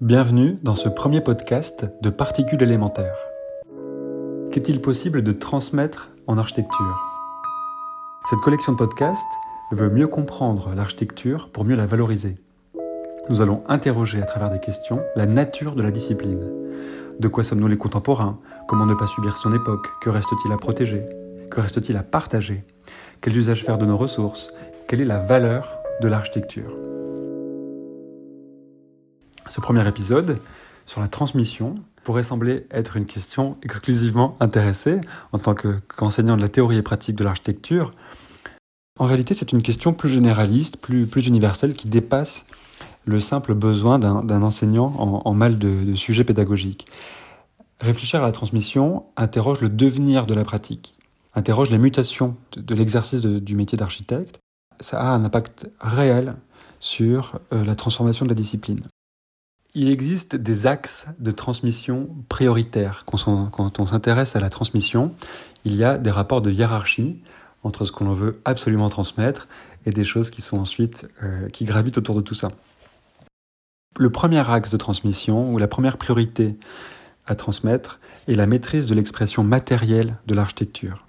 Bienvenue dans ce premier podcast de particules élémentaires. Qu'est-il possible de transmettre en architecture? Cette collection de podcasts veut mieux comprendre l'architecture pour mieux la valoriser. Nous allons interroger à travers des questions la nature de la discipline. De quoi sommes-nous les contemporains? Comment ne pas subir son époque? Que reste-t-il à protéger? Que reste-t-il à partager? Quels usages faire de nos ressources? Quelle est la valeur de l'architecture? Ce premier épisode sur la transmission pourrait sembler être une question exclusivement intéressée en tant qu'enseignant de la théorie et pratique de l'architecture. En réalité, c'est une question plus généraliste, plus, universelle, qui dépasse le simple besoin d'un enseignant en, mal de, sujets pédagogiques. Réfléchir à la transmission interroge le devenir de la pratique, interroge les mutations de, l'exercice du métier d'architecte. Ça a un impact réel sur euh, la transformation de la discipline. Il existe des axes de transmission prioritaires. Quand on s'intéresse à la transmission, il y a des rapports de hiérarchie entre ce qu'on veut absolument transmettre et des choses qui sont ensuite euh, qui gravitent autour de tout ça. Le premier axe de transmission ou la première priorité à transmettre est la maîtrise de l'expression matérielle de l'architecture.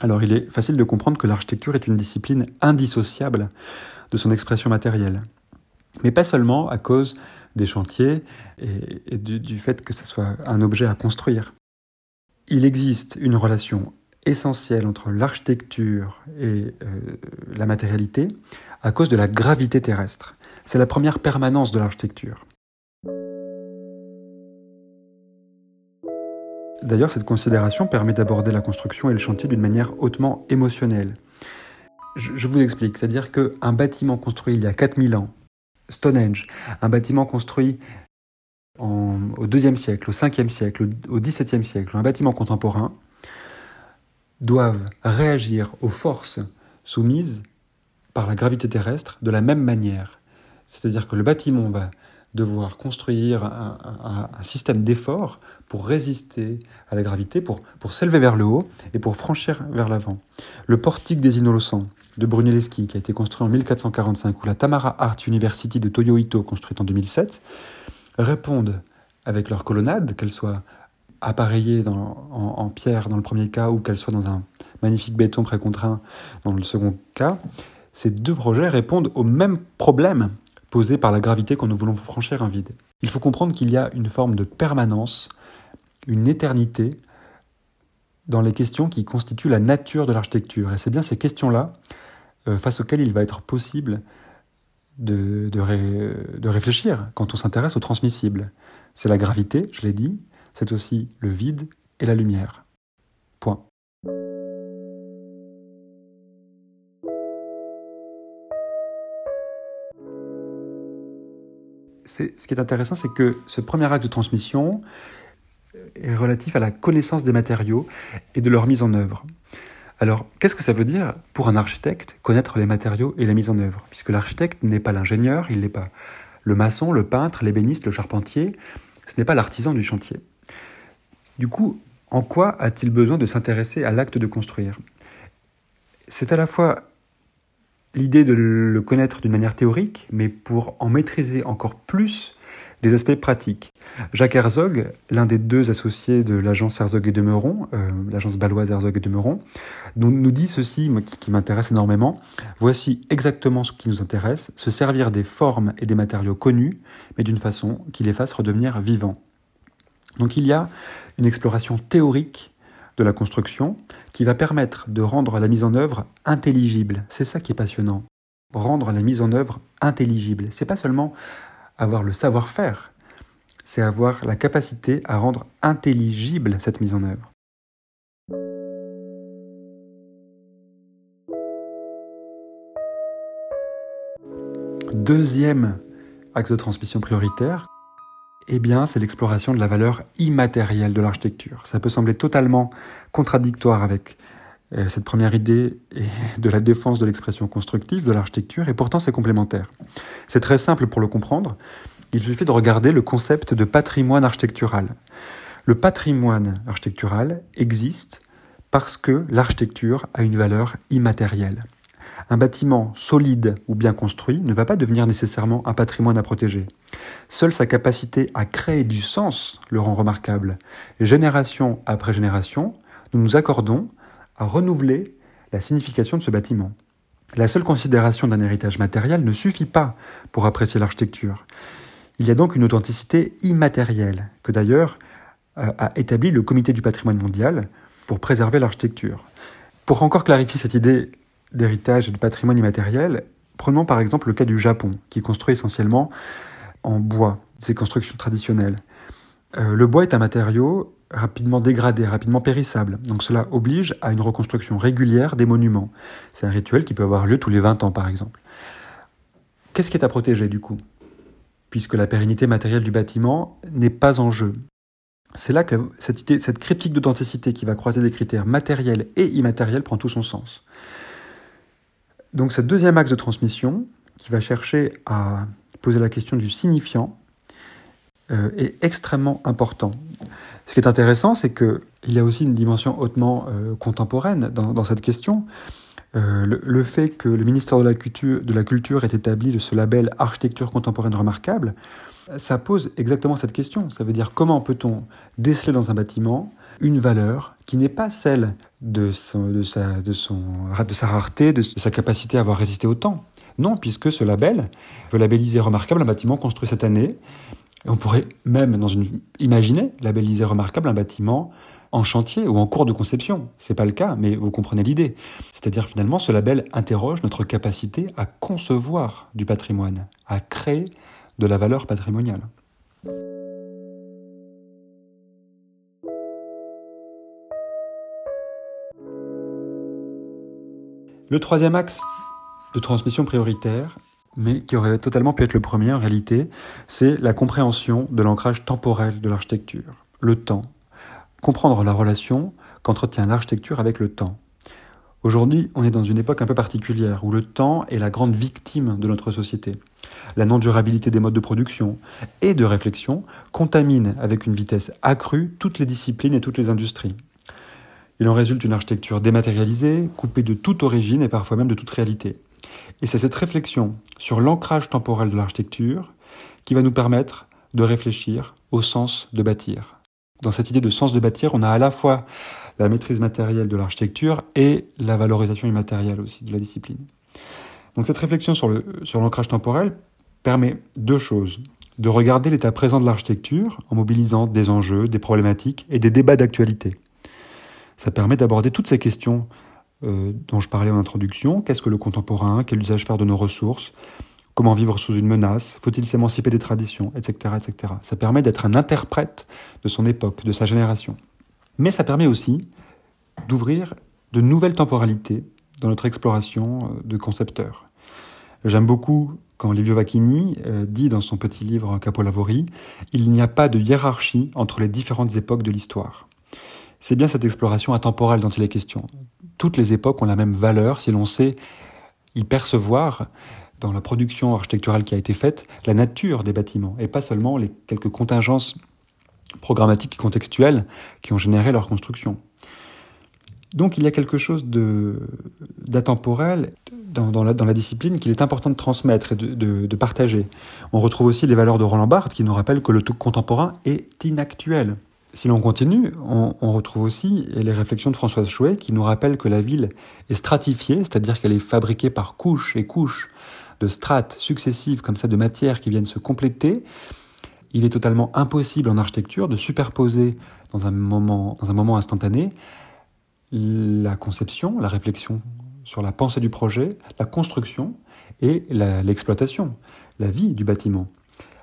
Alors il est facile de comprendre que l'architecture est une discipline indissociable de son expression matérielle. Mais pas seulement à cause des chantiers et, du, fait que ce soit un objet à construire. Il existe une relation essentielle entre l'architecture et euh, la matérialité à cause de la gravité terrestre. C'est la première permanence de l'architecture. D'ailleurs, cette considération permet d'aborder la construction et le chantier d'une manière hautement émotionnelle. Je, je vous explique, c'est-à-dire qu'un bâtiment construit il y a 4000 ans Stonehenge, un bâtiment construit au IIe siècle, au 5e siècle, au XVIIe siècle, un bâtiment contemporain, doivent réagir aux forces soumises par la gravité terrestre de la même manière. C'est-à-dire que le bâtiment va devoir construire un, système d'effort pour résister à la gravité, pour, pour s'élever vers le haut et pour franchir vers l'avant. Le portique des Innocents de Brunelleschi, qui a été construit en 1445, ou la Tamara Art University de Toyo Ito, construite en 2007, répondent avec leur colonnade, qu'elle soit appareillée en, en, pierre dans le premier cas ou qu'elle soit dans un magnifique béton précontraint dans le second cas, ces deux projets répondent au même problème posé par la gravité quand nous voulons franchir un vide. Il faut comprendre qu'il y a une forme de permanence, une éternité dans les questions qui constituent la nature de l'architecture. Et c'est bien ces questions-là euh, face auxquelles il va être possible de, de réfléchir quand on s'intéresse au transmissible. C'est la gravité, je l'ai dit, c'est aussi le vide et la lumière. Ce qui est intéressant, c'est que ce premier acte de transmission est relatif à la connaissance des matériaux et de leur mise en œuvre. Alors, qu'est-ce que ça veut dire pour un architecte connaître les matériaux et la mise en œuvre? Puisque l'architecte n'est pas l'ingénieur, il n'est pas le maçon, le peintre, l'ébéniste, le charpentier, ce n'est pas l'artisan du chantier. Du coup, en quoi a-t-il besoin de s'intéresser à l'acte de construire? C'est à la fois l'idée de le connaître d'une manière théorique, mais pour en maîtriser encore plus les aspects pratiques. Jacques Herzog, l'un des deux associés de l'agence Herzog et de Meuron, euh, l'agence baloise Herzog et de Meuron, nous, nous dit ceci, qui, qui m'intéresse énormément. Voici exactement ce qui nous intéresse, se servir des formes et des matériaux connus, mais d'une façon qui les fasse redevenir vivants. Donc il y a une exploration théorique de la construction qui va permettre de rendre la mise en œuvre intelligible. C'est ça qui est passionnant. Rendre la mise en œuvre intelligible. C'est pas seulement avoir le savoir-faire, c'est avoir la capacité à rendre intelligible cette mise en œuvre. Deuxième axe de transmission prioritaire, eh bien, c'est l'exploration de la valeur immatérielle de l'architecture. Ça peut sembler totalement contradictoire avec euh, cette première idée de la défense de l'expression constructive de l'architecture, et pourtant c'est complémentaire. C'est très simple pour le comprendre. Il suffit de regarder le concept de patrimoine architectural. Le patrimoine architectural existe parce que l'architecture a une valeur immatérielle. Un bâtiment solide ou bien construit ne va pas devenir nécessairement un patrimoine à protéger. Seule sa capacité à créer du sens le rend remarquable. Génération après génération, nous nous accordons à renouveler la signification de ce bâtiment. La seule considération d'un héritage matériel ne suffit pas pour apprécier l'architecture. Il y a donc une authenticité immatérielle, que d'ailleurs euh, a établi le Comité du patrimoine mondial pour préserver l'architecture. Pour encore clarifier cette idée d'héritage et de patrimoine immatériel, prenons par exemple le cas du Japon, qui construit essentiellement en bois, ses constructions traditionnelles. Euh, le bois est un matériau rapidement dégradé, rapidement périssable. Donc cela oblige à une reconstruction régulière des monuments. C'est un rituel qui peut avoir lieu tous les 20 ans par exemple. Qu'est-ce qui est à protéger du coup? Puisque la pérennité matérielle du bâtiment n'est pas en jeu. C'est là que cette, cette critique d'authenticité qui va croiser des critères matériels et immatériels prend tout son sens. Donc ce deuxième axe de transmission, qui va chercher à poser la question du signifiant, euh, est extrêmement important. Ce qui est intéressant, c'est qu'il y a aussi une dimension hautement euh, contemporaine dans, cette question. Euh, le, fait que le ministère de la, Culture, de la Culture ait établi ce label architecture contemporaine remarquable, ça pose exactement cette question. Ça veut dire comment peut-on déceler dans un bâtiment une valeur qui n'est pas celle de, sa, rareté, de sa capacité à avoir résisté au temps. Non, puisque ce label veut labelliser remarquable un bâtiment construit cette année on pourrait même dans une, imaginer labelliser remarquable un bâtiment en chantier ou en cours de conception. C'est pas le cas, mais vous comprenez l'idée. C'est-à-dire finalement, ce label interroge notre capacité à concevoir du patrimoine, à créer de la valeur patrimoniale. Le troisième axe de transmission prioritaire, mais qui aurait totalement pu être le premier en réalité, c'est la compréhension de l'ancrage temporel de l'architecture, le temps. Comprendre la relation qu'entretient l'architecture avec le temps. Aujourd'hui, on est dans une époque un peu particulière où le temps est la grande victime de notre société. La non-durabilité des modes de production et de réflexion contamine avec une vitesse accrue toutes les disciplines et toutes les industries. Il en résulte une architecture dématérialisée, coupée de toute origine et parfois même de toute réalité. Et c'est cette réflexion sur l'ancrage temporel de l'architecture qui va nous permettre de réfléchir au sens de bâtir. Dans cette idée de sens de bâtir, on a à la fois la maîtrise matérielle de l'architecture et la valorisation immatérielle aussi de la discipline. Donc cette réflexion sur l'ancrage temporel permet deux choses. De regarder l'état présent de l'architecture en mobilisant des enjeux, des problématiques et des débats d'actualité. Ça permet d'aborder toutes ces questions euh, dont je parlais en introduction. Qu'est-ce que le contemporain? Quel usage faire de nos ressources? Comment vivre sous une menace? Faut-il s'émanciper des traditions? Etc., etc. Ça permet d'être un interprète de son époque, de sa génération. Mais ça permet aussi d'ouvrir de nouvelles temporalités dans notre exploration euh, de concepteurs. J'aime beaucoup quand Livio Vacchini euh, dit dans son petit livre Capolavori, il n'y a pas de hiérarchie entre les différentes époques de l'histoire. C'est bien cette exploration atemporelle dont il est question. Toutes les époques ont la même valeur si l'on sait y percevoir dans la production architecturale qui a été faite la nature des bâtiments et pas seulement les quelques contingences programmatiques et contextuelles qui ont généré leur construction. Donc il y a quelque chose d'atemporel dans, la, discipline qu'il est important de transmettre et de, de, partager. On retrouve aussi les valeurs de Roland Barthes qui nous rappellent que le tout contemporain est inactuel. Si l'on continue, on, retrouve aussi les réflexions de Françoise Chouet qui nous rappellent que la ville est stratifiée, c'est-à-dire qu'elle est fabriquée par couches et couches de strates successives comme ça de matières qui viennent se compléter. Il est totalement impossible en architecture de superposer dans un moment, dans un moment instantané la conception, la réflexion sur la pensée du projet, la construction et l'exploitation, la vie du bâtiment.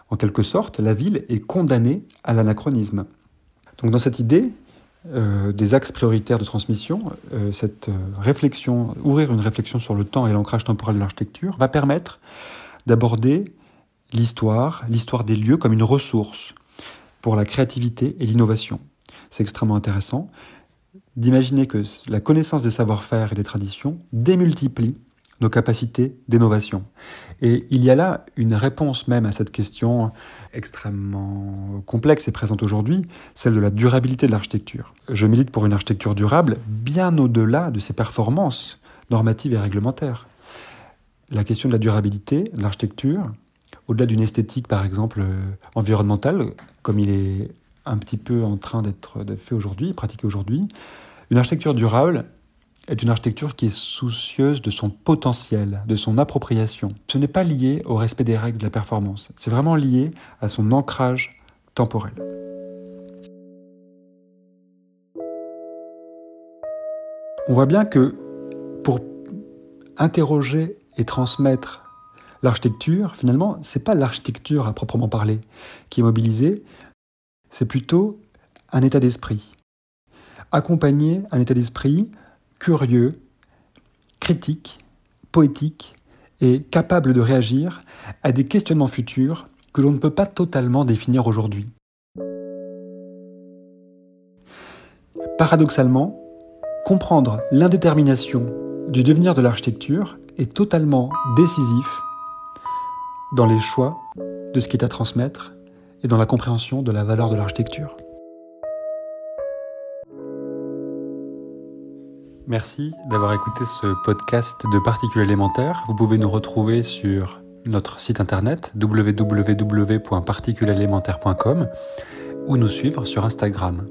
En quelque sorte, la ville est condamnée à l'anachronisme. Donc dans cette idée euh, des axes prioritaires de transmission, euh, cette euh, réflexion, ouvrir une réflexion sur le temps et l'ancrage temporel de l'architecture va permettre d'aborder l'histoire, l'histoire des lieux comme une ressource pour la créativité et l'innovation. C'est extrêmement intéressant d'imaginer que la connaissance des savoir-faire et des traditions démultiplie nos capacités d'innovation. Et il y a là une réponse même à cette question extrêmement complexe et présente aujourd'hui, celle de la durabilité de l'architecture. Je milite pour une architecture durable bien au-delà de ses performances normatives et réglementaires. la question de la durabilité de l'architecture, au-delà d'une esthétique par exemple euh, environnementale, comme il est un petit peu en train d'être fait aujourd'hui, pratiqué aujourd'hui, une architecture durable est une architecture qui est soucieuse de son potentiel, de son appropriation. Ce n'est pas lié au respect des règles de la performance, c'est vraiment lié à son ancrage temporel. On voit bien que pour interroger et transmettre l'architecture, finalement, ce n'est pas l'architecture à proprement parler qui est mobilisée, c'est plutôt un état d'esprit. Accompagner un état d'esprit curieux, critique, poétique et capable de réagir à des questionnements futurs que l'on ne peut pas totalement définir aujourd'hui. Paradoxalement, comprendre l'indétermination du devenir de l'architecture est totalement décisif dans les choix de ce qui est à transmettre et dans la compréhension de la valeur de l'architecture. Merci d'avoir écouté ce podcast de particules élémentaires. Vous pouvez nous retrouver sur notre site internet www.particulesélémentaire.com ou nous suivre sur Instagram.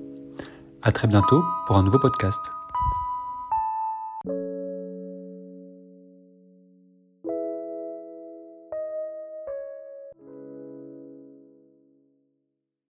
À très bientôt pour un nouveau podcast.